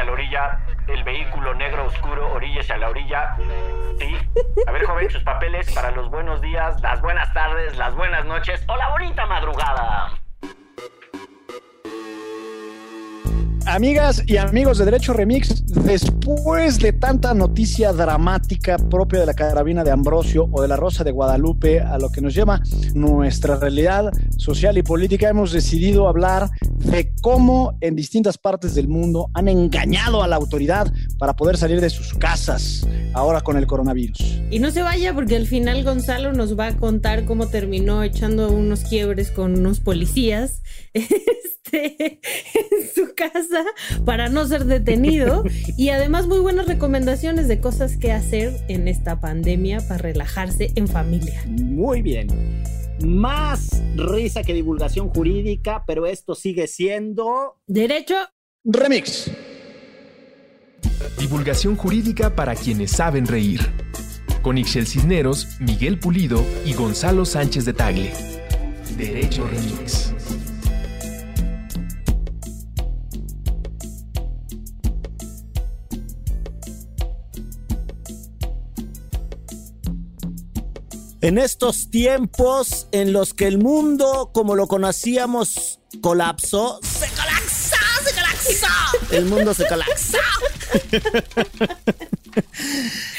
a la orilla. El vehículo negro oscuro, oríllese a la orilla. Sí. A ver, joven, sus papeles para los buenos días, las buenas tardes, las buenas noches o la bonita madrugada. Amigas y amigos de Derecho Remix, después de tanta noticia dramática propia de la carabina de Ambrosio o de la Rosa de Guadalupe, a lo que nos llama nuestra realidad social y política, hemos decidido hablar de cómo en distintas partes del mundo han engañado a la autoridad para poder salir de sus casas ahora con el coronavirus. Y no se vaya porque al final Gonzalo nos va a contar cómo terminó echando unos quiebres con unos policías este, en su casa para no ser detenido y además muy buenas recomendaciones de cosas que hacer en esta pandemia para relajarse en familia. Muy bien. Más risa que divulgación jurídica, pero esto sigue siendo... Derecho Remix. Divulgación jurídica para quienes saben reír. Con Ixel Cisneros, Miguel Pulido y Gonzalo Sánchez de Tagle. Derecho Remix. En estos tiempos en los que el mundo, como lo conocíamos, colapsó, se colapsó, se colapsó. El mundo se colapsó.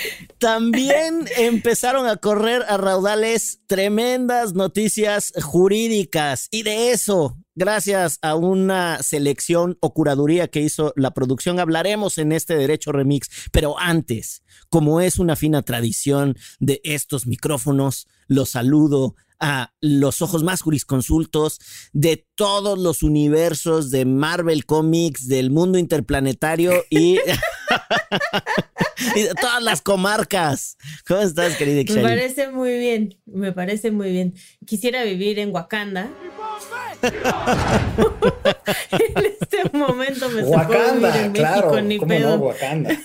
También empezaron a correr a raudales tremendas noticias jurídicas y de eso, gracias a una selección o curaduría que hizo la producción, hablaremos en este Derecho Remix. Pero antes, como es una fina tradición de estos micrófonos, los saludo a los ojos más jurisconsultos de todos los universos de Marvel Comics, del mundo interplanetario y, y de todas las comarcas. ¿Cómo estás, querida Me parece muy bien, me parece muy bien. Quisiera vivir en Wakanda. en este momento me tocó vivir en claro, México, ni ¿cómo pedo. no, Wakanda?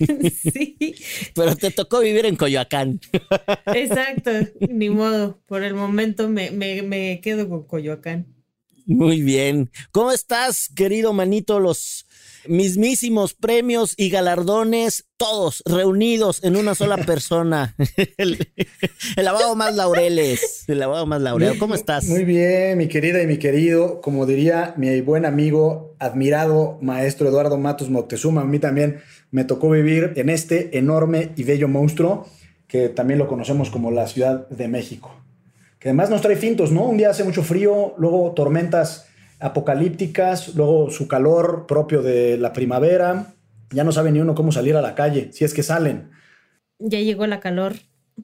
sí, Pero te tocó vivir en Coyoacán. exacto, ni modo. Por el momento me, me, me quedo con Coyoacán. Muy bien. ¿Cómo estás, querido manito? Los mismísimos premios y galardones, todos reunidos en una sola persona. El, el abogado más laureles. El abogado más laureado. ¿Cómo estás? Muy bien, mi querida y mi querido. Como diría mi buen amigo, admirado maestro Eduardo Matos Moctezuma, a mí también me tocó vivir en este enorme y bello monstruo que también lo conocemos como la Ciudad de México. Que además nos trae fintos, ¿no? Un día hace mucho frío, luego tormentas apocalípticas, luego su calor propio de la primavera. Ya no sabe ni uno cómo salir a la calle, si es que salen. Ya llegó la calor.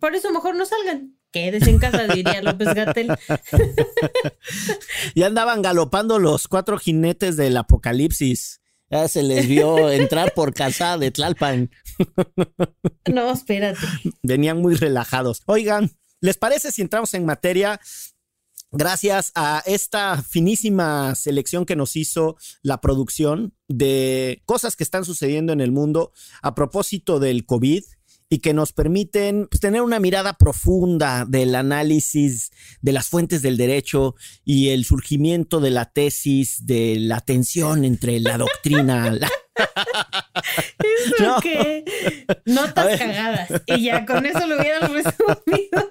Por eso mejor no salgan. Quédese en casa, diría López Gatel. Ya andaban galopando los cuatro jinetes del apocalipsis. Ya se les vio entrar por casa de Tlalpan. No, espérate. Venían muy relajados. Oigan, ¿les parece si entramos en materia? Gracias a esta finísima selección que nos hizo la producción de cosas que están sucediendo en el mundo a propósito del COVID y que nos permiten pues, tener una mirada profunda del análisis de las fuentes del derecho y el surgimiento de la tesis de la tensión entre la doctrina, la, Eso No. que A notas cagadas. Y ya con eso lo hubieras resumido.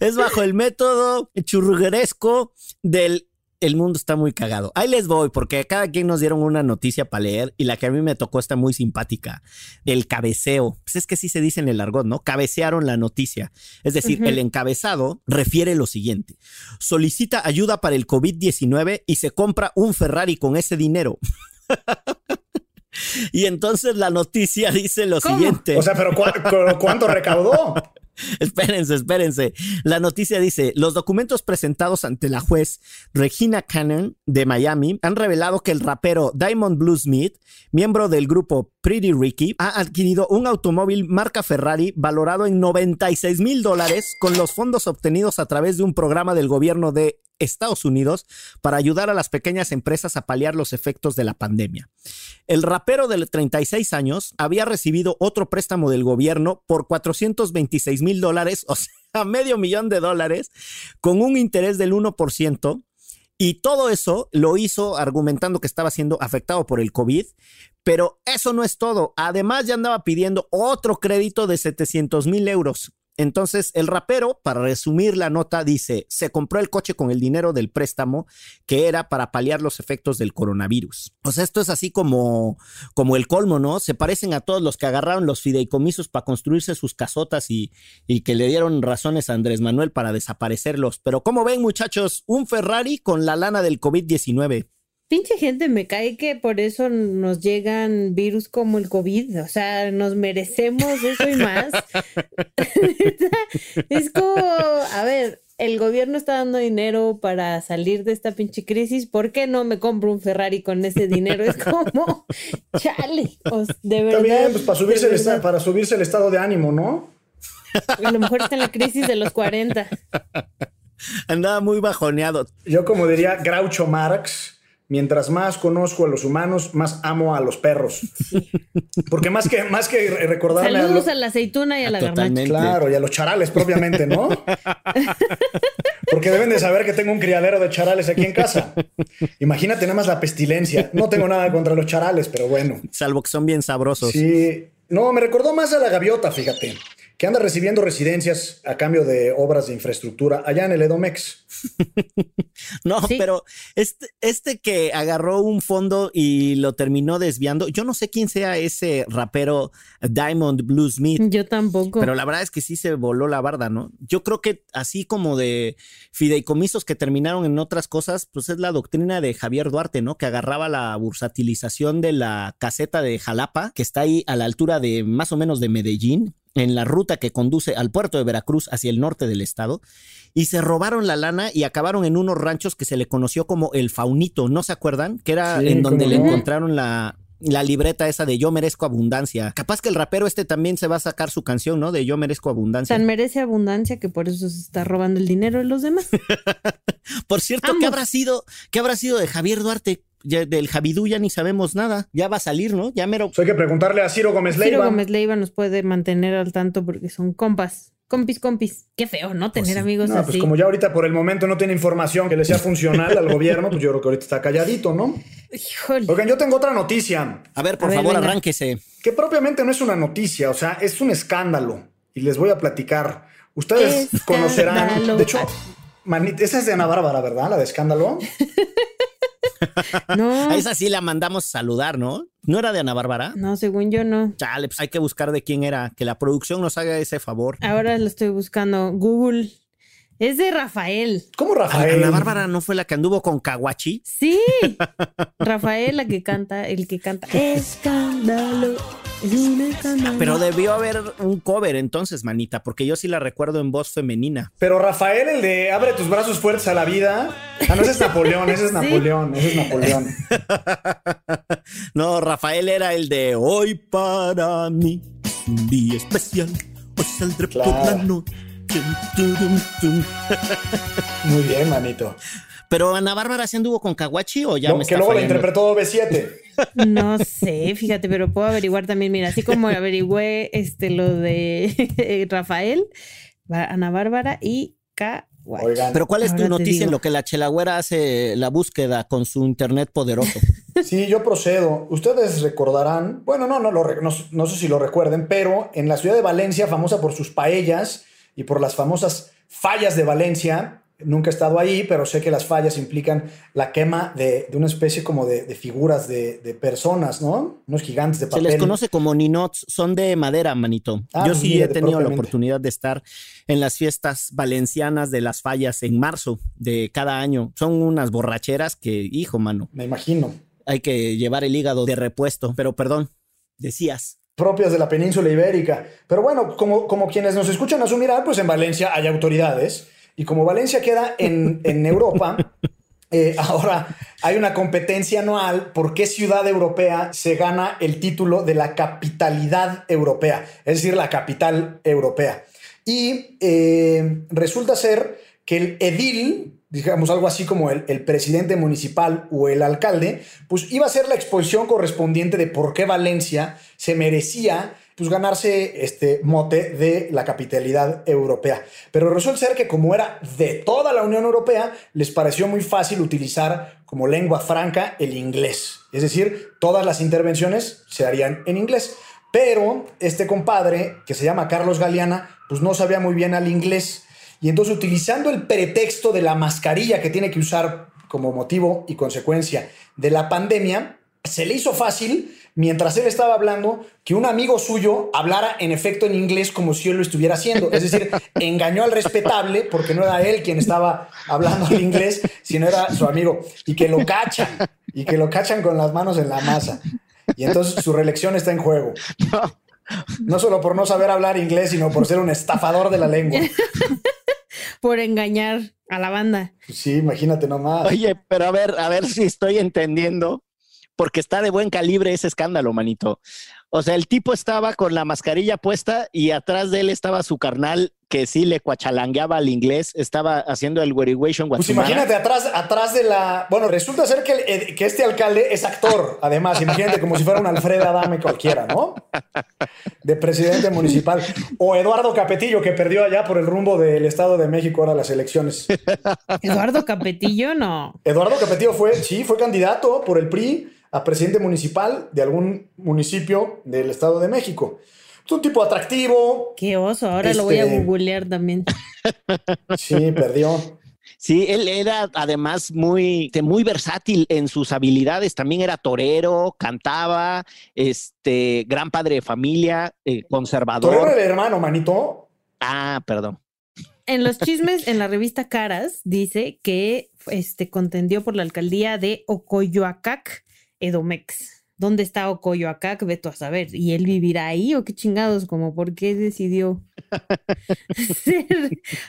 Es bajo el método churrugueresco del el mundo está muy cagado. Ahí les voy, porque cada quien nos dieron una noticia para leer y la que a mí me tocó está muy simpática. El cabeceo. Pues es que sí se dice en el argot, ¿no? Cabecearon la noticia. Es decir, el encabezado refiere lo siguiente. Solicita ayuda para el COVID-19 y se compra un Ferrari con ese dinero. y entonces la noticia dice lo ¿Cómo? siguiente. O sea, pero ¿cu- cu- ¿cuánto recaudó? Espérense, espérense. La noticia dice, los documentos presentados ante la juez Regina Cannon de Miami han revelado que el rapero Diamond Blue Smith, miembro del grupo Pretty Ricky, ha adquirido un automóvil marca Ferrari valorado en 96 mil dólares con los fondos obtenidos a través de un programa del gobierno de Estados Unidos para ayudar a las pequeñas empresas a paliar los efectos de la pandemia. El rapero de 36 años había recibido otro préstamo del gobierno por 426 mil dólares, o sea, medio millón de dólares, con un interés del 1%. Y todo eso lo hizo argumentando que estaba siendo afectado por el COVID, pero eso no es todo. Además ya andaba pidiendo otro crédito de 700 mil euros. Entonces, el rapero, para resumir la nota, dice, se compró el coche con el dinero del préstamo que era para paliar los efectos del coronavirus. O sea, esto es así como, como el colmo, ¿no? Se parecen a todos los que agarraron los fideicomisos para construirse sus casotas y, y que le dieron razones a Andrés Manuel para desaparecerlos. Pero ¿cómo ven, muchachos? Un Ferrari con la lana del COVID-19. Pinche gente, me cae que por eso nos llegan virus como el COVID. O sea, nos merecemos eso y más. es como, a ver, el gobierno está dando dinero para salir de esta pinche crisis. ¿Por qué no me compro un Ferrari con ese dinero? Es como, chale, de verdad. También, pues para subirse, el, para subirse el estado de ánimo, ¿no? A lo mejor está en la crisis de los 40. Andaba muy bajoneado. Yo, como diría Groucho Marx, mientras más conozco a los humanos, más amo a los perros. Porque más que, más que recordarme Saludos a, la aceituna y a la garnacha. Claro, y a los charales propiamente, ¿no? Porque deben de saber que tengo un criadero de charales aquí en casa. Imagínate nada más la pestilencia. No tengo nada contra los charales, pero bueno. Salvo que son bien sabrosos. Sí. No, me recordó más a la gaviota, fíjate que anda recibiendo residencias a cambio de obras de infraestructura allá en el Edomex. no, pero este, este que agarró un fondo y lo terminó desviando, yo no sé quién sea ese rapero Diamond Bluesmith. Yo tampoco. Pero la verdad es que sí se voló la barda, ¿no? Yo creo que así como de fideicomisos que terminaron en otras cosas, pues es la doctrina de Javier Duarte, ¿no? Que agarraba la bursatilización de la caseta de Jalapa, que está ahí a la altura de más o menos de Medellín, en la ruta que conduce al puerto de Veracruz hacia el norte del estado y se robaron la lana y acabaron en unos ranchos que se le conoció como el Faunito, ¿no se acuerdan? Que era en donde le encontraron la, la libreta esa de Yo merezco abundancia. Capaz que el rapero este también se va a sacar su canción, ¿no? De Yo merezco abundancia. Tan merece abundancia que por eso se está robando el dinero de los demás. por cierto, ¿qué habrá sido? ¿Qué habrá sido de Javier Duarte? Del Javidú ya ni sabemos nada. Ya va a salir, ¿no? Ya mero. hay que preguntarle a Ciro Gómez Leiva. Ciro Gómez Leiva nos puede mantener al tanto porque son compas. Compis, compis. Qué feo, ¿no? Pues Tener amigos no, Pues como ya ahorita por el momento no tiene información que le sea funcional al gobierno, pues yo creo que ahorita está calladito, ¿no? Híjole. Oigan, yo tengo otra noticia. A ver, por favor, arránquese. Que propiamente no es una noticia, o sea, es un escándalo. Y les voy a platicar. Ustedes conocerán. De hecho, esa es de Ana Bárbara, ¿verdad? La de escándalo. No. A esa sí la mandamos saludar, ¿no? ¿No era de Ana Bárbara? No, según yo no. Chale, pues hay que buscar de quién era. Que la producción nos haga ese favor. Ahora lo estoy buscando. Google. Es de Rafael. ¿Cómo Rafael? Ana Bárbara no fue la que anduvo con Kawachi. Sí. Rafael, la que canta, el que canta. Escándalo. Pero debió haber un cover entonces, manita, porque yo sí la recuerdo en voz femenina. Pero Rafael, el de Abre tus brazos fuertes a la vida. Ah, no, ese es Napoleón, ese es Napoleón, ese es Napoleón. no, Rafael era el de Hoy para mí, un día especial. Hoy saldré por la noche. Muy bien, manito. Pero Ana Bárbara se anduvo con Kawachi o ya me está Que luego la interpretó B7. No sé, fíjate, pero puedo averiguar también. Mira, así como averigüé este, lo de Rafael, Ana Bárbara y Kawachi. pero ¿cuál es tu noticia en lo que la chelagüera hace la búsqueda con su internet poderoso? Sí, yo procedo. Ustedes recordarán, bueno, no, no, no, no sé si lo recuerden, pero en la ciudad de Valencia, famosa por sus paellas y por las famosas fallas de Valencia, Nunca he estado ahí, pero sé que las fallas implican la quema de, una especie como de, figuras de, personas, ¿no? Unos gigantes de papel. Se les conoce como ninots, son de madera, manito. Ah, Yo sí he tenido la oportunidad de estar en las fiestas valencianas de las fallas en marzo de cada año. Son unas borracheras que, hijo, mano. Me imagino. Hay que llevar el hígado de repuesto, pero perdón, decías propias de la península ibérica. Pero bueno, como, como quienes nos escuchan asumirán, pues en Valencia hay autoridades y como Valencia queda en, Europa, eh, ahora hay una competencia anual por qué ciudad europea se gana el título de la capitalidad europea, es decir, la capital europea. Y eh, resulta ser que el edil, digamos algo así como el, el, presidente municipal o el alcalde, pues iba a ser la exposición correspondiente de por qué Valencia se merecía pues ganarse este mote de la capitalidad europea. Pero resulta ser que como era de toda la Unión Europea, les pareció muy fácil utilizar como lengua franca el inglés. Es decir, todas las intervenciones se harían en inglés. Pero este compadre, que se llama Carlos Galeana, pues no sabía muy bien al inglés. Y entonces utilizando el pretexto de la mascarilla que tiene que usar como motivo y consecuencia de la pandemia, se le hizo fácil mientras él estaba hablando, que un amigo suyo hablara en efecto en inglés como si él lo estuviera haciendo. Es decir, engañó al respetable porque no era él quien estaba hablando en inglés, sino era su amigo. Y que lo cachan, y que lo cachan con las manos en la masa. Y entonces su reelección está en juego. No solo por no saber hablar inglés, sino por ser un estafador de la lengua. por engañar a la banda. Sí, imagínate nomás. Oye, pero a ver, a ver si estoy entendiendo porque está de buen calibre ese escándalo, manito. O sea, el tipo estaba con la mascarilla puesta y atrás de él estaba su carnal que sí le cuachalangueaba al inglés, estaba haciendo el Guariguation Pues imagínate, atrás, atrás de la... Bueno, resulta ser que, que este alcalde es actor, además, imagínate como si fuera un Alfredo Adame cualquiera, ¿no? De presidente municipal. O Eduardo Capetillo, que perdió allá por el rumbo del Estado de México ahora las elecciones. Eduardo Capetillo, no. Eduardo Capetillo fue, sí, fue candidato por el PRI a presidente municipal de algún municipio del Estado de México. Es un tipo atractivo. Qué oso, ahora lo voy a este, googlear también. Sí, perdió. Sí, él era además muy, muy versátil en sus habilidades. También era torero, cantaba, este, gran padre de familia, eh, conservador. Torero el hermano, manito. Ah, perdón. En los chismes, en la revista Caras, dice que este, contendió por la alcaldía de Ocoyoacac Edomex. ¿Dónde está Ocoyoacac? Veto a saber. ¿Y él vivirá ahí o qué chingados? Como por qué decidió ser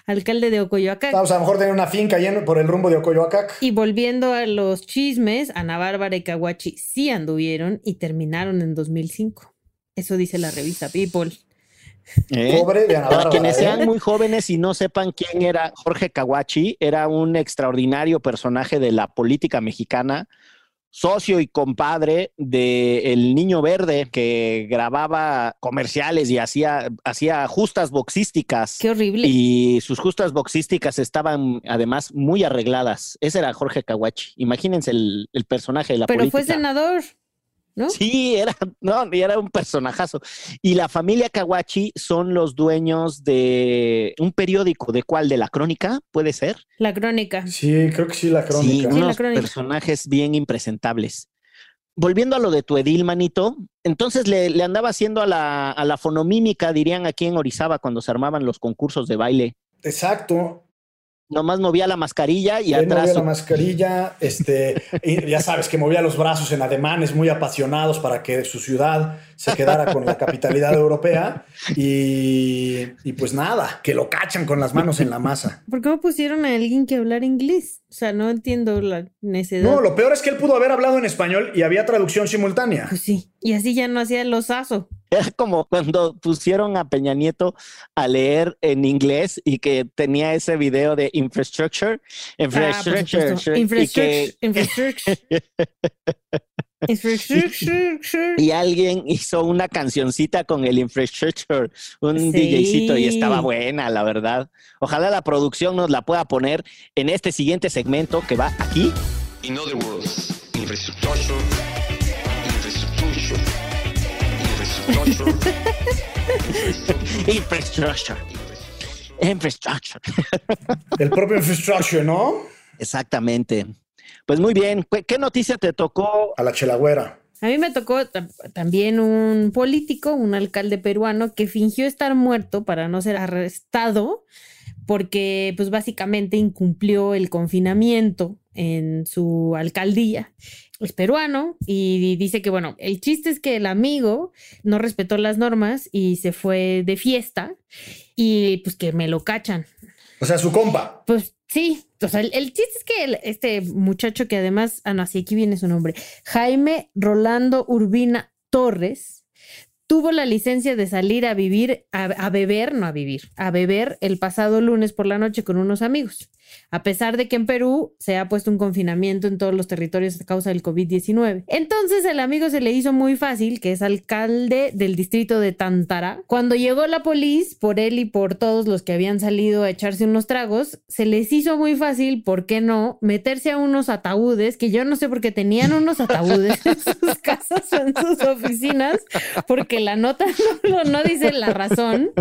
alcalde de Ocoyoacac. Vamos, a lo mejor tener una finca ahí por el rumbo de Ocoyoacac. Y volviendo a los chismes, Ana Bárbara y Caguachi sí anduvieron y terminaron en 2005. Eso dice la revista People. ¿Eh? Pobre de Ana Bárbara. Para quienes ¿eh? sean muy jóvenes y no sepan quién era Jorge Caguachi, era un extraordinario personaje de la política mexicana socio y compadre de El Niño Verde, que grababa comerciales y hacía, hacía justas boxísticas. Qué horrible. Y sus justas boxísticas estaban además muy arregladas. Ese era Jorge Caguachi. Imagínense el, personaje de la Pero política. fue senador. Sí, era, no, era un personajazo. Y la familia Kawachi son los dueños de un periódico, ¿de cuál? ¿De la crónica? ¿Puede ser? La crónica. Sí, creo que sí, la crónica. Sí, unos personajes bien impresentables. Volviendo a lo de tu edil, manito, entonces le, andaba haciendo a la, a la fonomímica, dirían aquí en Orizaba, cuando se armaban los concursos de baile. Exacto nomás movía la mascarilla y atrás. Movía la mascarilla, este, ya sabes que movía los brazos en ademanes muy apasionados para que su ciudad se quedara con la capitalidad europea. Y, y, pues nada, que lo cachan con las manos en la masa. ¿Por qué no pusieron a alguien que hablar inglés? O sea, no entiendo la necesidad. No, lo peor es que él pudo haber hablado en español y había traducción simultánea. Pues sí, y así ya no hacía el osazo. Era como cuando pusieron a Peña Nieto a leer en inglés y que tenía ese video de infrastructure. Infrastructure. Ah, infrastructure. infrastructure. y alguien hizo una cancioncita con el infrastructure, un DJcito y estaba buena, la verdad. Ojalá la producción nos la pueda poner en este siguiente segmento que va aquí. In other words, infrastructure, infrastructure. Infrastructure. Infrastructure. El propio infrastructure, ¿no? Exactamente. Pues muy bien. ¿Qué noticia te tocó? A la chelagüera. A mí me tocó también un político, un alcalde peruano, que fingió estar muerto para no ser arrestado, porque pues básicamente incumplió el confinamiento en su alcaldía es peruano y dice que, bueno, el chiste es que el amigo no respetó las normas y se fue de fiesta y pues que me lo cachan. O sea, su compa. Pues sí, o el, chiste es que este muchacho que además, ah, no, sí, aquí viene su nombre, Jaime Rolando Urbina Torres, tuvo la licencia de salir a vivir, a, a, beber, no a vivir, a beber el pasado lunes por la noche con unos amigos, a pesar de que en Perú se ha puesto un confinamiento en todos los territorios a causa del COVID-19. Entonces el amigo se le hizo muy fácil, que es alcalde del distrito de Tantara. Cuando llegó la policía, por él y por todos los que habían salido a echarse unos tragos, se les hizo muy fácil, ¿por qué no?, meterse a unos ataúdes, que yo no sé por qué tenían unos ataúdes en sus casas o en sus oficinas, porque la nota no, no dice la razón.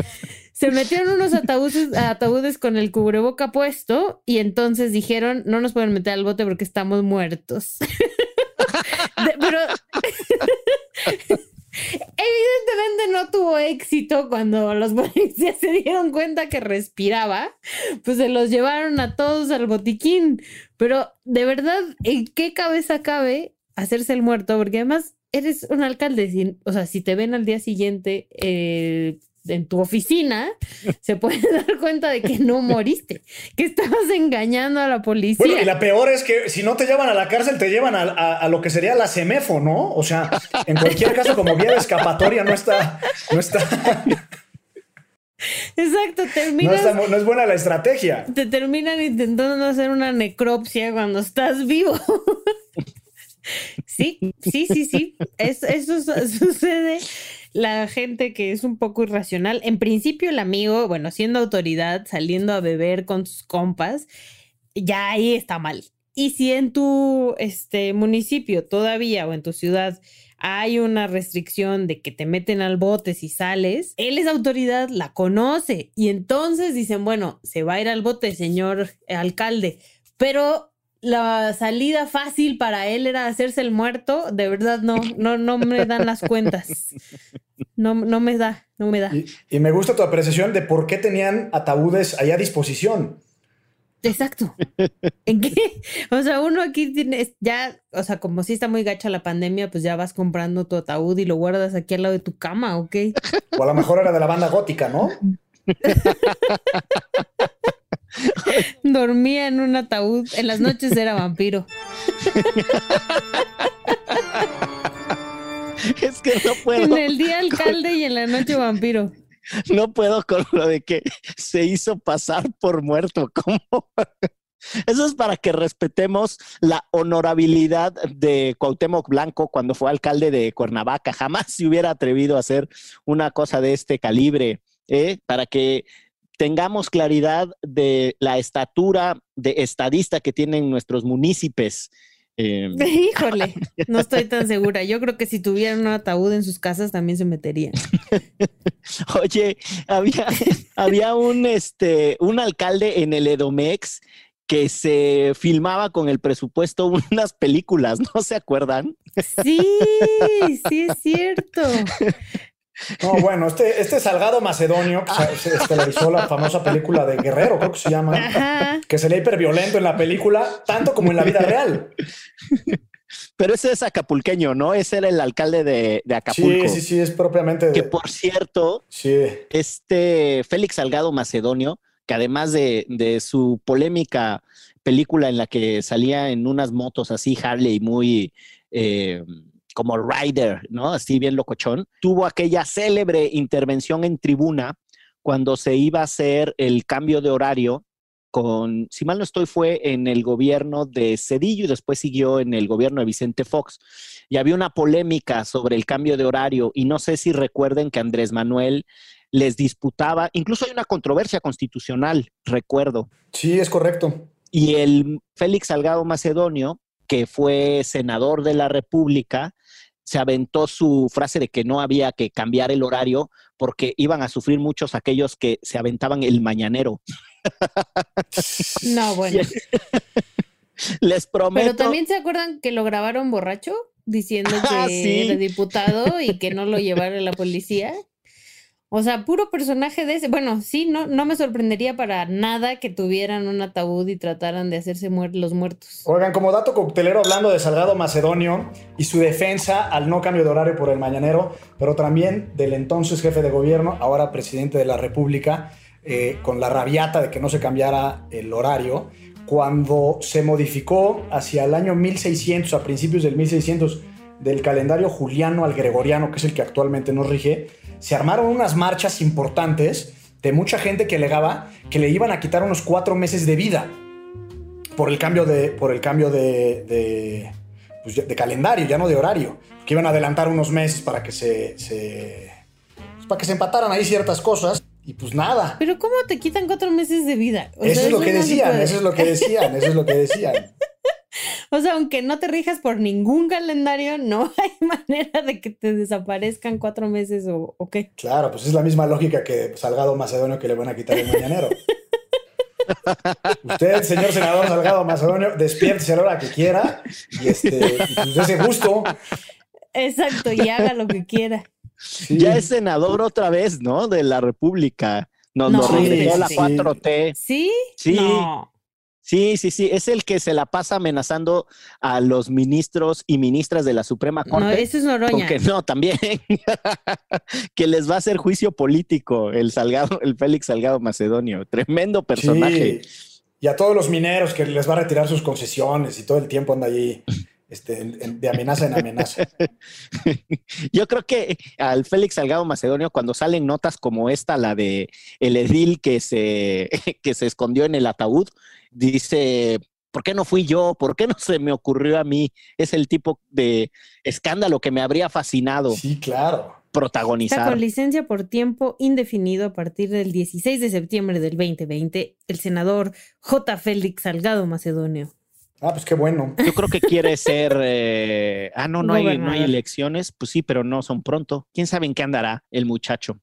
Se metieron unos ataúdes, ataúdes con el cubreboca puesto y entonces dijeron, no nos pueden meter al bote porque estamos muertos. Pero evidentemente no tuvo éxito cuando los policías se dieron cuenta que respiraba, pues se los llevaron a todos al botiquín. Pero de verdad, ¿en qué cabeza cabe hacerse el muerto? Porque además eres un alcalde, o sea, si te ven al día siguiente eh, en tu oficina, se puede dar cuenta de que no moriste, que estabas engañando a la policía. Bueno, y la peor es que si no te llevan a la cárcel, te llevan a, a, a lo que sería la CEMEFO, ¿no? O sea, en cualquier caso, como vía de escapatoria, no está. No está Exacto, terminas. No, está, no, es buena la estrategia. Te terminan intentando hacer una necropsia cuando estás vivo. sí, sí, sí, sí. Es, eso sucede la gente que es un poco irracional. En principio, el amigo, bueno, siendo autoridad, saliendo a beber con sus compas, ya ahí está mal. Y si en tu este, municipio todavía o en tu ciudad hay una restricción de que te meten al bote si sales, él es autoridad, la conoce y entonces dicen, bueno, se va a ir al bote, señor alcalde, pero la salida fácil para él era hacerse el muerto, de verdad no, no, no me dan las cuentas. No, no me da, no me da. Y, y, me gusta tu apreciación de por qué tenían ataúdes allá a disposición. Exacto. ¿En qué? O sea, uno aquí tiene ya, o sea, como si está muy gacha la pandemia, pues ya vas comprando tu ataúd y lo guardas aquí al lado de tu cama, ¿ok? O a lo mejor era de la banda gótica, ¿no? Dormía en un ataúd. En las noches era vampiro. es que no puedo. En el día alcalde y en la noche vampiro. No puedo con lo de que se hizo pasar por muerto. ¿Cómo? Eso es para que respetemos la honorabilidad de Cuauhtémoc Blanco cuando fue alcalde de Cuernavaca. Jamás se hubiera atrevido a hacer una cosa de este calibre, ¿eh? para que tengamos claridad de la estatura de estadista que tienen nuestros municipios. Eh, Híjole, no estoy tan segura. Yo creo que si tuvieran un ataúd en sus casas también se meterían. Oye, había, había un, este, un alcalde en el Edomex que se filmaba con el presupuesto unas películas, ¿no se acuerdan? Sí, sí es cierto. No, bueno, este, este Salgado Macedonio, que se estelarizó la famosa película de Guerrero, creo que se llama, Ajá. que se le hiperviolento en la película, tanto como en la vida real. Pero ese es acapulqueño, ¿no? Ese era el alcalde de, de Acapulco. Sí, sí, sí, es propiamente de... Que por cierto, sí. este Félix Salgado Macedonio, que además de, de, su polémica película en la que salía en unas motos así, Harley, muy... Eh, como Ryder, ¿no? Así bien locochón, tuvo aquella célebre intervención en tribuna cuando se iba a hacer el cambio de horario con, si mal no estoy, fue en el gobierno de Cedillo y después siguió en el gobierno de Vicente Fox. Y había una polémica sobre el cambio de horario y no sé si recuerden que Andrés Manuel les disputaba, incluso hay una controversia constitucional, recuerdo. Sí, es correcto. Y el Félix Salgado Macedonio, que fue senador de la República, se aventó su frase de que no había que cambiar el horario porque iban a sufrir muchos aquellos que se aventaban el mañanero. No, bueno. Les prometo. Pero también se acuerdan que lo grabaron borracho diciendo que ah, sí. era diputado y que no lo llevara la policía. O sea, puro personaje de ese. Bueno, sí, no, no me sorprendería para nada que tuvieran un ataúd y trataran de hacerse muer los muertos. Oigan, como dato coctelero, hablando de Salgado Macedonio y su defensa al no cambio de horario por el mañanero, pero también del entonces jefe de gobierno, ahora presidente de la República, eh, con la rabiata de que no se cambiara el horario, cuando se modificó hacia el año 1600, a principios del 1600, del calendario juliano al gregoriano, que es el que actualmente nos rige, se armaron unas marchas importantes de mucha gente que alegaba que le iban a quitar unos cuatro meses de vida por el cambio de, por el cambio de, de, pues, de calendario, ya no de horario, que iban a adelantar unos meses para que se, se pues, para que se empataran ahí ciertas cosas. Y pues nada. Pero ¿cómo te quitan cuatro meses de vida? O eso sea, es lo que decían, eso es lo que decían, eso es lo que decían. O sea, aunque no te rijas por ningún calendario, no hay manera de que te desaparezcan cuatro meses o, o qué. Claro, pues es la misma lógica que Salgado Macedonio que le van a quitar el mañanero. Usted, señor senador Salgado Macedonio, despiértese a la hora que quiera y, este, y pues ese gusto. Exacto, y haga lo que quiera. Sí. Ya es senador otra vez, ¿no? De la República. Nos no, lo regresó sí, la 4T. ¿Sí? Sí. No. Sí, sí, sí, es el que se la pasa amenazando a los ministros y ministras de la Suprema Corte. No, eso es Noroña. Que no, también. que les va a hacer juicio político el Salgado, el Félix Salgado Macedonio. Tremendo personaje. Sí. Y a todos los mineros que les va a retirar sus concesiones y todo el tiempo anda allí. Este, de amenaza en amenaza. Yo creo que al Félix Salgado Macedonio, cuando salen notas como esta, la de el edil que se, que se escondió en el ataúd, dice, ¿por qué no fui yo? ¿Por qué no se me ocurrió a mí? Es el tipo de escándalo que me habría fascinado. Sí, claro. Protagonizar. Está con licencia por tiempo indefinido a partir del 16 de septiembre del 2020, el senador J. Félix Salgado Macedonio. Ah, pues qué bueno. Yo creo que quiere ser. Eh... ah, no, no hay, no hay elecciones. Pues sí, pero no son pronto. ¿Quién sabe en qué andará el muchacho?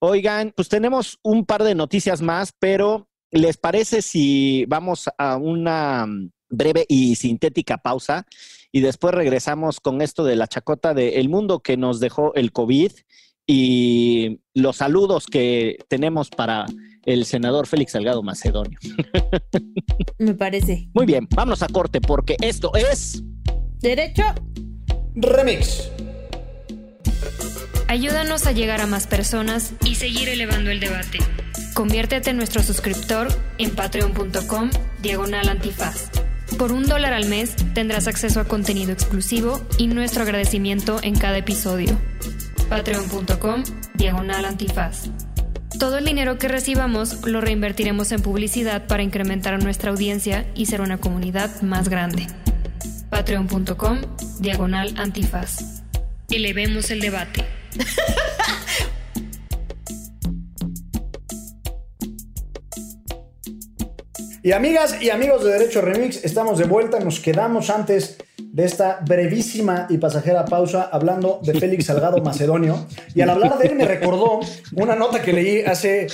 Oigan, pues tenemos un par de noticias más, pero ¿les parece si vamos a una breve y sintética pausa y después regresamos con esto de la chacota del mundo que nos dejó el COVID y los saludos que tenemos para el senador Félix Salgado Macedonio. Me parece. Muy bien, vámonos a corte porque esto es... Derecho. Remix. Ayúdanos a llegar a más personas y seguir elevando el debate. Conviértete en nuestro suscriptor en patreon.com diagonal antifaz. Por un dólar al mes tendrás acceso a contenido exclusivo y nuestro agradecimiento en cada episodio. Patreon.com diagonal antifaz. Todo el dinero que recibamos lo reinvertiremos en publicidad para incrementar nuestra audiencia y ser una comunidad más grande. Patreon.com diagonal antifaz. Elevemos el debate. Y amigas y amigos de Derecho Remix, estamos de vuelta. Nos quedamos antes de esta brevísima y pasajera pausa hablando de Félix Salgado Macedonio. Y al hablar de él me recordó una nota que leí hace,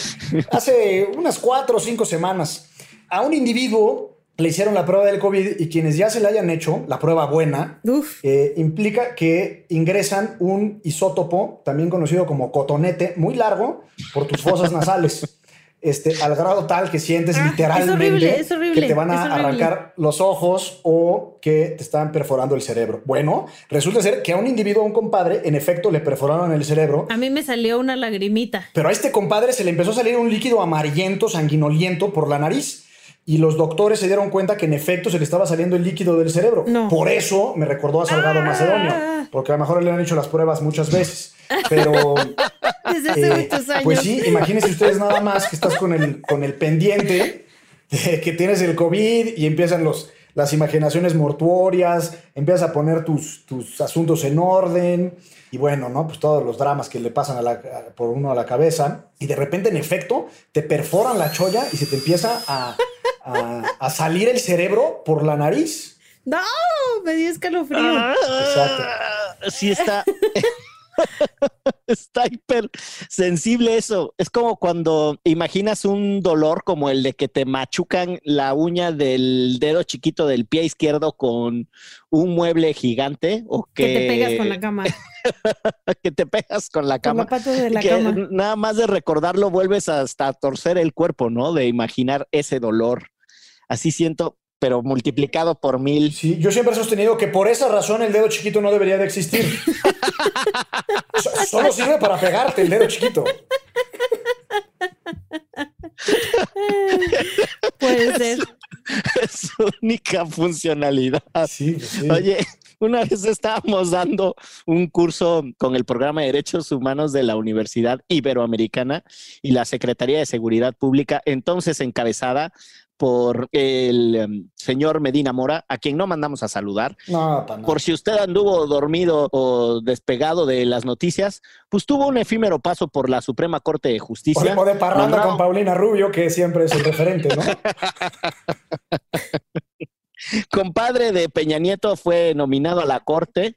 hace unas cuatro o cinco semanas. A un individuo le hicieron la prueba del COVID y quienes ya se la hayan hecho, la prueba buena, eh, implica que ingresan un isótopo, también conocido como cotonete, muy largo por tus fosas nasales. Este, al grado tal que sientes Ah, literalmente es horrible, es horrible, que te van a arrancar los ojos o que te están perforando el cerebro. Bueno, resulta ser que a un individuo, a un compadre, en efecto le perforaron el cerebro, A mí me salió una lagrimita. pero a este compadre se le empezó a salir un líquido amarillento, sanguinoliento por la nariz. Y los doctores se dieron cuenta que en efecto se le estaba saliendo el líquido del cerebro. No. Por eso me recordó a Salgado Ah. Macedonio, porque a lo mejor le han hecho las pruebas muchas veces. Pero Desde hace eh, muchos años. pues sí, imagínense ustedes nada más que estás con el, con el pendiente de que tienes el COVID y empiezan los, las imaginaciones mortuorias, empiezas a poner tus, tus asuntos en orden y bueno, ¿no? Pues todos los dramas que le pasan a la- a- por uno a la cabeza y de repente, en efecto, te perforan la cholla y se te empieza a, a- a salir el cerebro por la nariz. No, me dio escalofrío. Exacto. Sí está. Está hiper sensible eso. Es como cuando imaginas un dolor como el de que te machucan la uña del dedo chiquito del pie izquierdo con un mueble gigante o que, que te pegas con la cama. que te pegas con la cama. de la que cama. nada más de recordarlo vuelves hasta a torcer el cuerpo, ¿no? De imaginar ese dolor. Así siento, pero multiplicado por mil. Sí, yo siempre he sostenido que por esa razón el dedo chiquito no debería de existir. So- Solo sirve para pegarte el dedo chiquito. Puede ser. Es única funcionalidad. Sí, pues sí. Oye, una vez estábamos dando un curso con el programa de Derechos Humanos de la Universidad Iberoamericana y la Secretaría de Seguridad Pública, entonces encabezada por el em, señor Medina Mora, a quien no mandamos a saludar. No, pa' nada. Por si usted anduvo dormido o despegado de las noticias, pues tuvo un efímero paso por la Suprema Corte de Justicia. o de parranda con Paulina Rubio, que siempre es el referente, ¿no? compadre de Peña Nieto fue nominado a la corte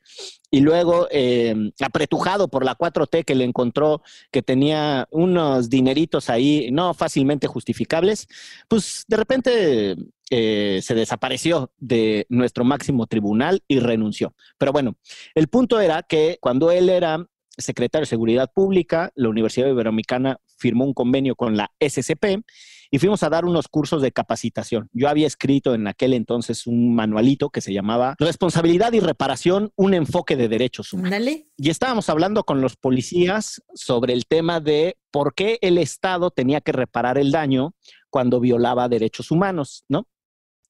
y luego eh, apretujado por la 4T que le encontró que tenía unos dineritos ahí no fácilmente justificables, pues de repente eh, se desapareció de nuestro máximo tribunal y renunció. Pero bueno, el punto era que cuando él era secretario de Seguridad Pública, la Universidad Iberoamericana firmó un convenio con la SCP y fuimos a dar unos cursos de capacitación. Yo había escrito en aquel entonces un manualito que se llamaba Responsabilidad y Reparación, un enfoque de derechos humanos. Y estábamos hablando con los policías sobre el tema de por qué el Estado tenía que reparar el daño cuando violaba derechos humanos, ¿no?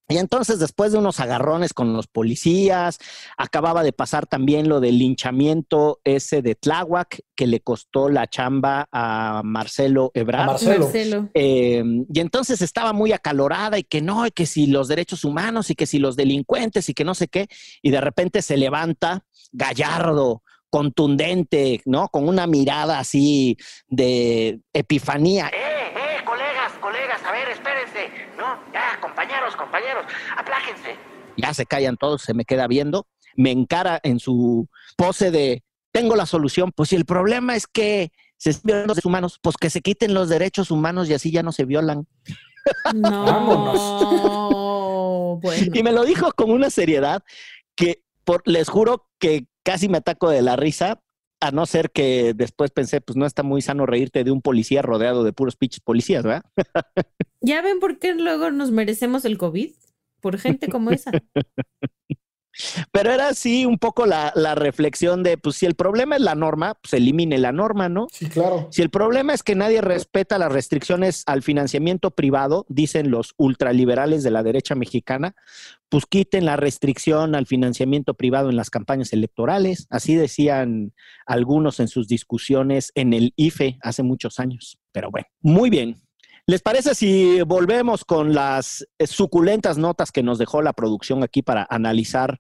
Y entonces, después de unos agarrones con los policías, acababa de pasar también lo del linchamiento ese de Tláhuac, que le costó la chamba a Marcelo Ebrard. A Marcelo. Marcelo. Eh, y entonces estaba muy acalorada y que no, y que si los derechos humanos y que si los delincuentes y que no sé qué, y de repente se levanta gallardo, contundente, ¿no? Con una mirada así de epifanía. ¡Eh, eh, colegas, colegas! A ver, espérense. Compañeros, apláquense. Ya se callan todos, se me queda viendo, me encara en su pose de tengo la solución. Pues si el problema es que se están violando los derechos humanos, pues que se quiten los derechos humanos y así ya no se violan. No. bueno. Y me lo dijo con una seriedad que por, les juro que casi me ataco de la risa, a no ser que después pensé, pues no está muy sano reírte de un policía rodeado de puros pinches policías, ¿verdad? ¿Ya ven por qué luego nos merecemos el COVID? Por gente como esa. Pero era así un poco la, la reflexión de, pues si el problema es la norma, pues elimine la norma, ¿no? Sí, claro. Si el problema es que nadie respeta las restricciones al financiamiento privado, dicen los ultraliberales de la derecha mexicana, pues quiten la restricción al financiamiento privado en las campañas electorales. Así decían algunos en sus discusiones en el IFE hace muchos años. Pero bueno, muy bien. ¿Les parece si volvemos con las eh, suculentas notas que nos dejó la producción aquí para analizar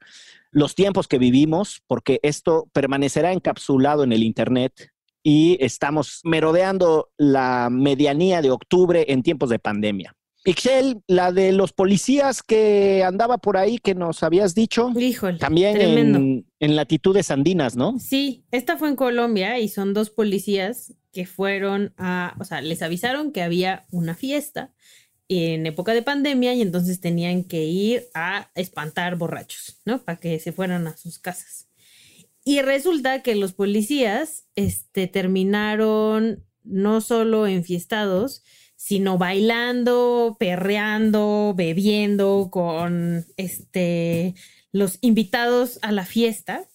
los tiempos que vivimos? Porque esto permanecerá encapsulado en el Internet y estamos merodeando la medianía de octubre en tiempos de pandemia. Ixel, la de los policías que andaba por ahí que nos habías dicho, Híjole. también en latitudes andinas, ¿no? Sí, esta fue en Colombia y son dos policías que fueron a, o sea, les avisaron que había una fiesta en época de pandemia y entonces tenían que ir a espantar borrachos, ¿no? Para que se fueran a sus casas. Y resulta que los policías, este, terminaron no solo enfiestados, sino bailando, perreando, bebiendo con, este, los invitados a la fiesta.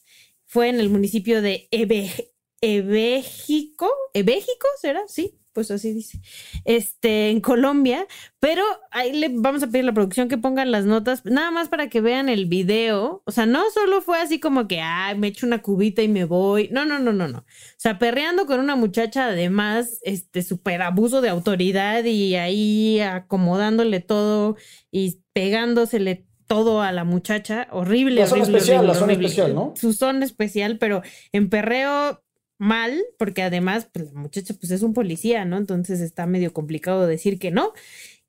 Fue en el municipio de Ebe- Ebéjico, Ebéjico, ¿será? Sí, pues así dice. Este, en Colombia, pero ahí le vamos a pedir a la producción que pongan las notas, nada más para que vean el video. O sea, no solo fue así como que, ay, me echo una cubita y me voy. No, no, no, no, no. O sea, perreando con una muchacha, además, este, súper abuso de autoridad y ahí acomodándole todo y pegándosele todo a la muchacha. Horrible, La zona horrible, especial, horrible, la zona horrible. especial, ¿no? Su zona especial, pero en perreo mal, porque además, pues la muchacha pues es un policía, ¿no? Entonces está medio complicado decir que no.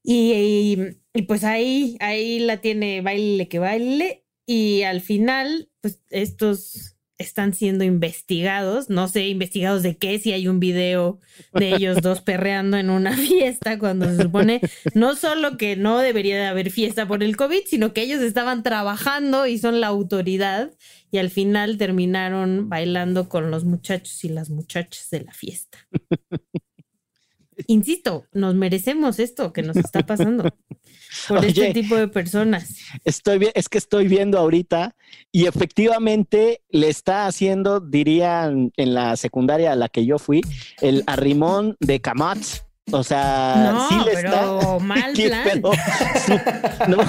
Y, y- y, pues ahí, ahí la tiene baile que baile. Y al final, pues estos están siendo investigados. No sé, investigados de qué, si hay un video de ellos dos perreando en una fiesta, cuando se supone no solo que no debería de haber fiesta por el COVID, sino que ellos estaban trabajando y son la autoridad y al final terminaron bailando con los muchachos y las muchachas de la fiesta. Insisto, nos merecemos esto que nos está pasando por este Oye. tipo de personas. Estoy es que estoy viendo ahorita y efectivamente le está haciendo, dirían en la secundaria a la que yo fui, el arrimón de Camat O sea, No, sí le pero está. mal ¿Qué plan. pedo? No.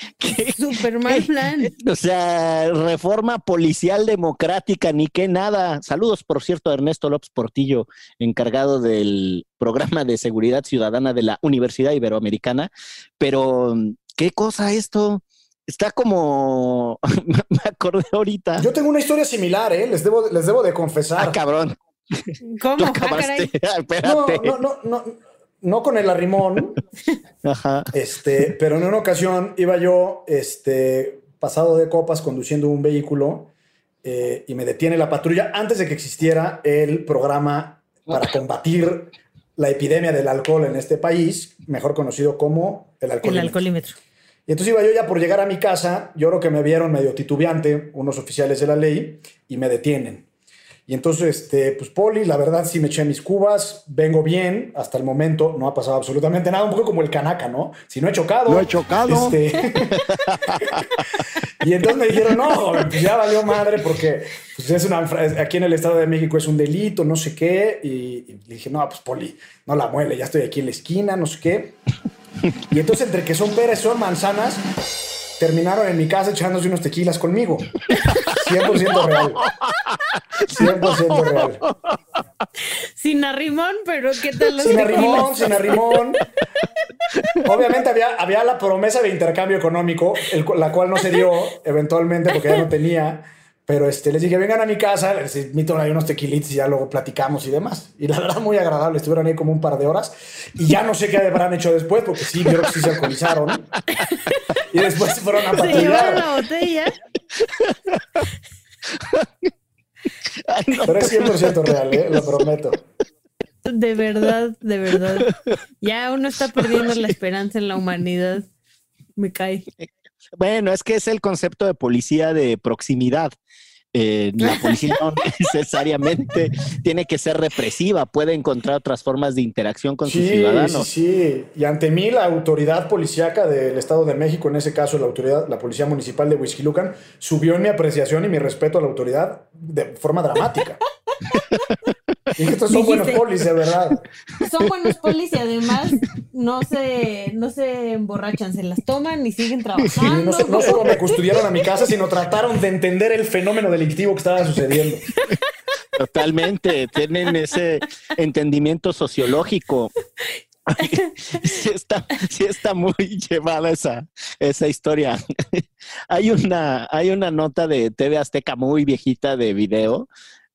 ¿Qué? Súper mal plan. O sea, reforma policial democrática, ni qué nada. Saludos, por cierto, a Ernesto López Portillo, encargado del programa de seguridad ciudadana de la Universidad Iberoamericana. Pero, ¿qué cosa esto? Está como. Me acordé ahorita. Yo tengo una historia similar, ¿eh? Les debo, les debo de Ah, confesar. cabrón. ¿Cómo? Tú Ah, acabaste. Espérate. no, no, no, no con el arrimón, Ajá. este, pero en una ocasión iba yo, este, pasado de copas conduciendo un vehículo eh, y me detiene la patrulla antes de que existiera el programa para combatir la epidemia del alcohol en este país, mejor conocido como el alcohol. El alcoholímetro. Y entonces iba yo ya por llegar a mi casa, yo creo que me vieron medio titubeante unos oficiales de la ley y me detienen. Y entonces, este, pues Poli, la verdad sí me eché mis cubas, vengo bien, hasta el momento no ha pasado absolutamente nada, un poco como el canaca, ¿no? Si no he chocado. No he chocado. este, y entonces me dijeron, no, pues ya valió madre porque pues es una, aquí en el Estado de México es un delito, no sé qué. Y, y le dije, no, pues Poli, no la muele, ya estoy aquí en la esquina, no sé qué. Y entonces, entre que son peras y son manzanas, terminaron en mi casa echándose unos tequilas conmigo. 100% real. 100% real. Sin arrimón, pero ¿qué tal los Sin arrimón, sin arrimón. Obviamente había, había la promesa de intercambio económico, el la cual no se dio eventualmente porque ya no tenía. Pero este, les dije, vengan a mi casa, les invito ahí unos tequilitos y ya luego platicamos y demás. Y la verdad, muy agradable. Estuvieron ahí como un par de horas. Y ya no sé qué habrán hecho después, porque sí, creo que sí se alcoholizaron. Y después se fueron a Se llevaron patrullar. la botella. Pero es 100% real, ¿eh? lo prometo. De verdad, de verdad. Ya uno está perdiendo la esperanza en la humanidad. Me cae. Bueno, es que es el concepto de policía de proximidad. Eh, la policía no necesariamente tiene que ser represiva, puede encontrar otras formas de interacción con sus Sí, ciudadanos. sí, sí. Y ante mí, la autoridad policíaca del Estado de México, en ese caso la autoridad, la Policía Municipal de Huixquilucan, subió en mi apreciación y mi respeto a la autoridad de forma dramática. y estos son buenos polis, de verdad. Son buenos polis y además no se, no se emborrachan, se las toman y siguen Y trabajando. no solo me custodiaron a mi casa, sino trataron de entender el fenómeno delictivo que estaba sucediendo. Totalmente, tienen ese entendimiento sociológico. Sí está, sí está muy llevada esa, esa historia. Hay una, hay una nota de TV Azteca muy viejita de video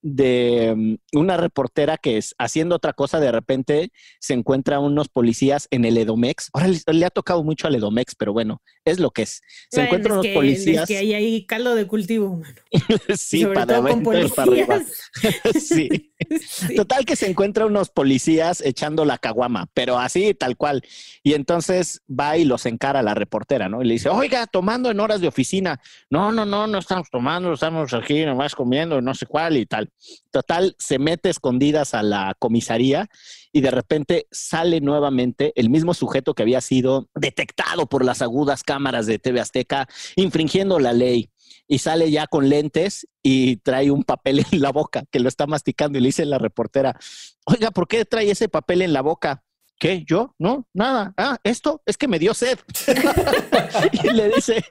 de mm, una reportera que es haciendo otra cosa, de repente se encuentra unos policías en el Edomex. Ahora le, le ha tocado mucho al Edomex, pero bueno, es lo que es. Se Bueno, encuentran unos que, policías. Es que ahí hay caldo de cultivo, mano. sí, Sobre para todo con para sí. Total que se encuentra unos policías echando la caguama, pero así, tal cual. Y entonces va y los encara la reportera, ¿no? Y le dice, oiga, tomando en horas de oficina. No, no, no, no estamos tomando, estamos aquí nomás comiendo, no sé cuál y tal. Total, se mete escondidas a la comisaría y de repente sale nuevamente el mismo sujeto que había sido detectado por las agudas cámaras de TV Azteca, infringiendo la ley y sale ya con lentes y trae un papel en la boca que lo está masticando y le dice la reportera, oiga, ¿por qué trae ese papel en la boca? ¿Qué? ¿Yo? No, nada. Ah, esto es que me dio sed. y le dice,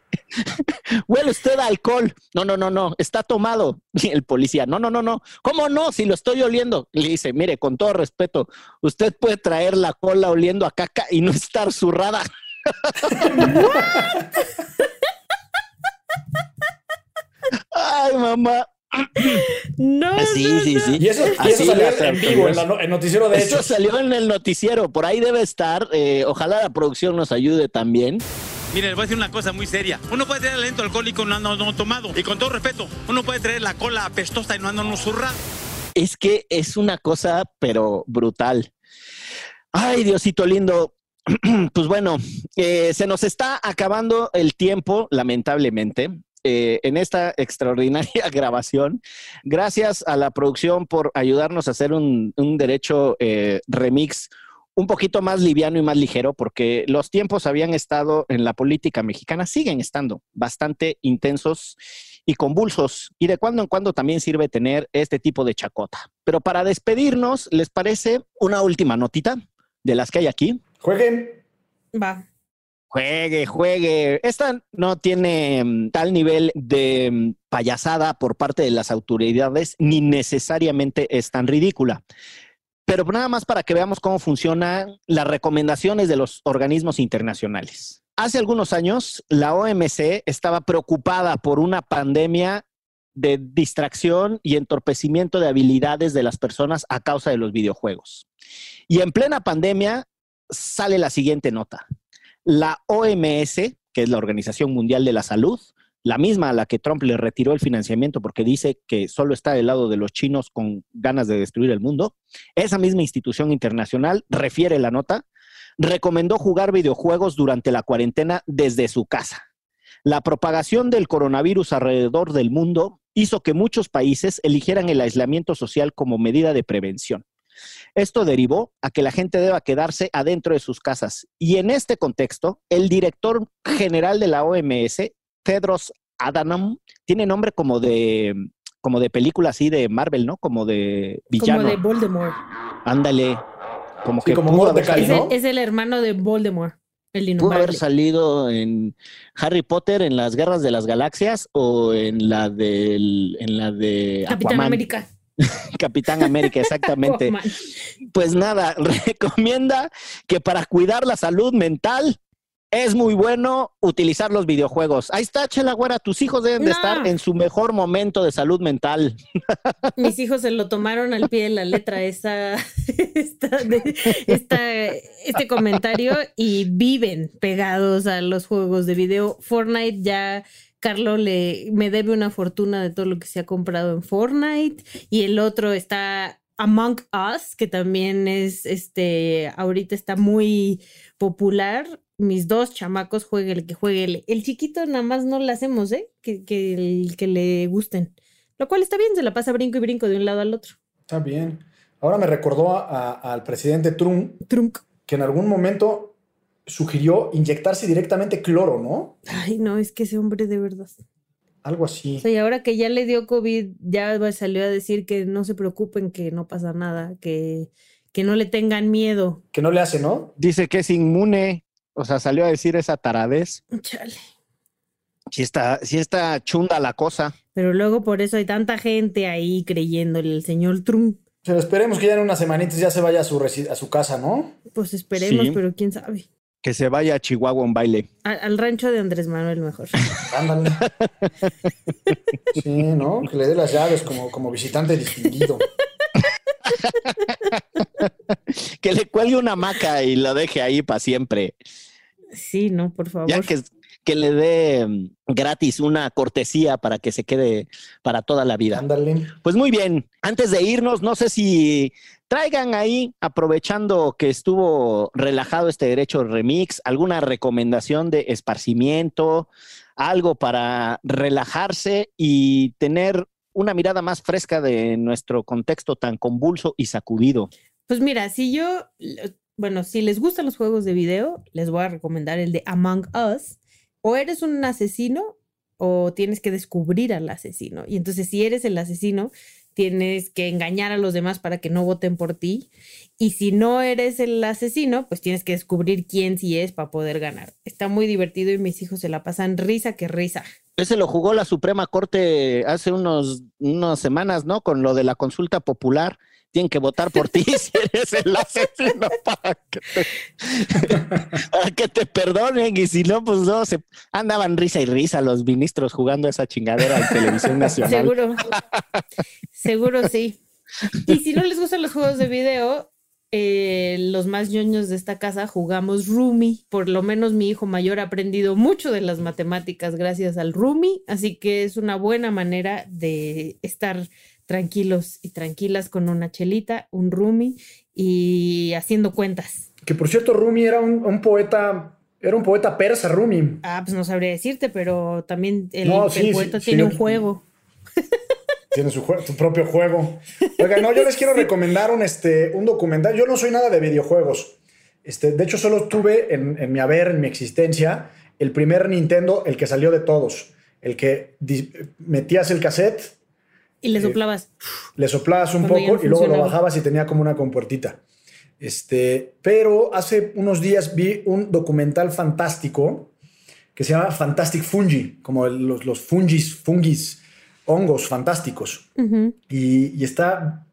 huele usted a alcohol. No, no, no, no, está tomado. Y el policía, no, no, no, no. ¿Cómo no? Si lo estoy oliendo. Le dice, mire, con todo respeto, usted puede traer la cola oliendo a caca y no estar zurrada. Ay, mamá. No, Sí, no, sí, no. sí. Y eso, y eso salió en vivo, en en noticiero de Esto hechos. salió en el noticiero, por ahí debe estar. eh, ojalá la producción nos ayude también. Mire, les voy a decir una cosa muy seria. Uno puede tener aliento alcohólico no no, no tomado. Y con todo respeto, uno puede tener la cola apestosa y no anda zurrado. Es que es una cosa, pero brutal. Ay, Diosito lindo. Pues bueno, eh, se nos está acabando el tiempo, lamentablemente. Eh, en esta extraordinaria grabación. Gracias a la producción por ayudarnos a hacer un, un derecho eh, remix un poquito más liviano y más ligero, porque los tiempos habían estado en la política mexicana, siguen estando bastante intensos y convulsos. Y de cuando en cuando también sirve tener este tipo de chacota. Pero para despedirnos, ¿les parece una última notita de las que hay aquí? Jueguen. Va. Juegue, juegue. Esta no tiene mm, tal nivel de mm, payasada por parte de las autoridades, ni necesariamente es tan ridícula. Pero nada más para que veamos cómo funcionan las recomendaciones de los organismos internacionales. Hace algunos años, la OMC estaba preocupada por una pandemia de distracción y entorpecimiento de habilidades de las personas a causa de los videojuegos. Y en plena pandemia sale la siguiente nota. La OMS, que es la Organización Mundial de la Salud, la misma a la que Trump le retiró el financiamiento porque dice que solo está del lado de los chinos con ganas de destruir el mundo, esa misma institución internacional, refiere la nota, recomendó jugar videojuegos durante la cuarentena desde su casa. La propagación del coronavirus alrededor del mundo hizo que muchos países eligieran el aislamiento social como medida de prevención. Esto derivó a que la gente deba quedarse adentro de sus casas. Y en este contexto, el director general de la OMS, Tedros Adhanom, tiene nombre como de como de película así de Marvel, ¿no? Como de villano. Como de Voldemort. Ándale. Como Sí, que como pudo haber Mordecai, Es, salido- ¿no? el, es el hermano de Voldemort, el pudo haber salido en Harry Potter en las Guerras de las Galaxias o en la del en la de Capitán Aquaman. América. Capitán América, exactamente. Aquaman. pues nada, recomienda que para cuidar la salud mental es muy bueno utilizar los videojuegos. Ahí está, Chela Güera, tus hijos deben de estar en su mejor momento de salud mental. Mis hijos se lo tomaron al pie de la letra esa, esta, esta- este comentario y viven pegados a los juegos de video. Fortnite ya, Carlos le, me debe una fortuna de todo lo que se ha comprado en Fortnite y el otro está Among Us, que también es, este, ahorita está muy popular. Mis dos chamacos jueguen que juegue. El chiquito nada más no le hacemos, ¿eh? Que, que, el- que le gusten. Lo cual está bien, se la pasa brinco y brinco de un lado al otro. Está bien. Ahora me recordó al presidente Trump Trunk. que en algún momento sugirió inyectarse directamente cloro, ¿no? Ay, no, es que ese hombre de verdad. Algo así. O sea, y ahora que ya le dio COVID, ya salió a decir que no se preocupen, que no pasa nada, que, que no le tengan miedo. Que no le hace, ¿no? Dice que es inmune, o sea, salió a decir esa taradez. Chale. Si está, si está chunda la cosa. Pero luego por eso hay tanta gente ahí creyéndole al señor Trump. Pero esperemos que ya en unas semanitas ya se vaya a su, a su casa, ¿no? Pues esperemos, Sí. pero quién sabe. Que se vaya a Chihuahua un baile. Al rancho de Andrés Manuel mejor. Ándale. Sí, ¿no? Que le dé las llaves como, como visitante distinguido. Que le cuelgue una maca y lo deje ahí para siempre. Sí, no, por favor. Ya que, que le dé mm, gratis una cortesía para que se quede para toda la vida. Ándale. Pues muy bien, antes de irnos, no sé si traigan ahí, aprovechando que estuvo relajado este derecho remix, alguna recomendación de esparcimiento, algo para relajarse y tener una mirada más fresca de nuestro contexto tan convulso y sacudido. Pues mira, si yo, bueno, si les gustan los juegos de video, les voy a recomendar el de Among Us. O eres un asesino o tienes que descubrir al asesino. Y entonces si eres el asesino, tienes que engañar a los demás para que no voten por ti. Y si no eres el asesino, pues tienes que descubrir quién sí es para poder ganar. Está muy divertido y mis hijos se la pasan risa que risa. Ese lo jugó la Suprema Corte hace unos, unas semanas, ¿no? Con lo de la consulta popular. Tienen que votar por ti si eres el asesino para que te, para que te perdonen. Y si no, pues no, se andaban risa y risa los ministros jugando esa chingadera en televisión nacional. Seguro. Seguro sí. Y si no les gustan los juegos de video, eh, los más ñoños de esta casa jugamos Rumi. Por lo menos mi hijo mayor ha aprendido mucho de las matemáticas gracias al Rumi. Así que es una buena manera de estar tranquilos y tranquilas con una chelita, un Rumi y haciendo cuentas. Que por cierto, Rumi era un, un poeta, era un poeta persa, Rumi. Ah, pues no sabría decirte, pero también el, No, el sí, poeta sí, tiene sí. un juego. Tiene su, jue- su propio juego. Oiga, no, yo les quiero recomendar un, este, un documental. Yo no soy nada de videojuegos. Este, de hecho, solo tuve en, en mi haber, en mi existencia, el primer Nintendo, el que salió de todos. el que metías el cassette. Y le soplabas. le soplabas un poco y luego lo bajabas y tenía como una compuertita. Este, pero hace unos días vi un documental fantástico que se llama Fantastic Fungi, como los, los fungis, fungis, hongos fantásticos. y, y, está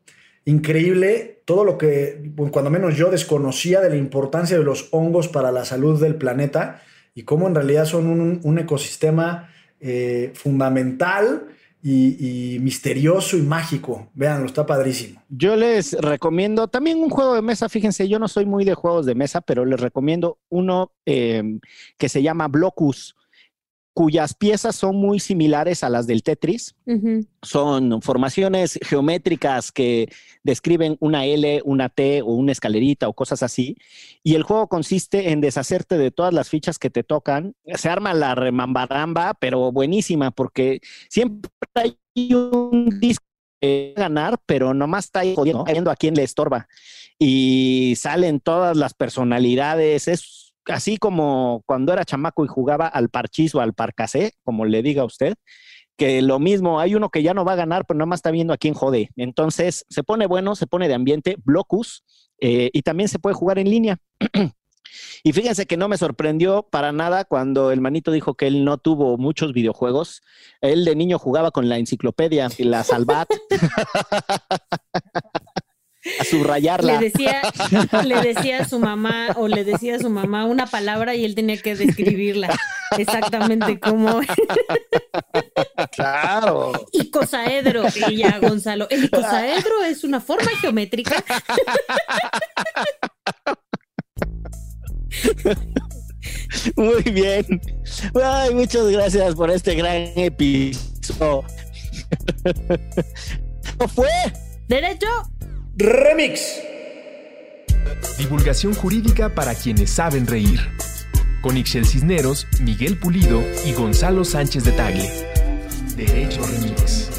increíble todo lo que, cuando menos yo desconocía de la importancia de los hongos para la salud del planeta y cómo en realidad son un, un ecosistema eh, fundamental y, misterioso y mágico. Veanlo, está padrísimo. Yo les recomiendo también un juego de mesa. Fíjense, yo no soy muy de juegos de mesa, pero les recomiendo uno eh, que se llama Blocus cuyas piezas son muy similares a las del Tetris. Son formaciones geométricas que describen una L, una T o una escalerita o cosas así. Y el juego consiste en deshacerte de todas las fichas que te tocan. Se arma la remambaramba, pero buenísima, porque siempre hay un disco que ganar, pero nomás está ahí jodiendo, viendo a quién le estorba. Y salen todas las personalidades. Es así como cuando era chamaco y jugaba al parchís o al parcasé, como le diga usted, que lo mismo, hay uno que ya no va a ganar, pero nada más está viendo a quién jode. Entonces, se pone bueno, se pone de ambiente, blocus, eh, y también se puede jugar en línea. y fíjense que no me sorprendió para nada cuando el manito dijo que él no tuvo muchos videojuegos. Él de niño jugaba con la enciclopedia y la Salvat. a subrayarla. Le decía, le decía a su mamá o le decía a su mamá una palabra y él tenía que describirla exactamente como. claro. Icosaedro. Y ya, Gonzalo. El icosaedro es una forma geométrica. Muy bien. Ay, muchas gracias por este gran episodio. ¿Cómo fue? Derecho Remix. Divulgación jurídica para quienes saben reír. Con Ixel Cisneros, Miguel Pulido y Gonzalo Sánchez de Tagle. Derecho Remix.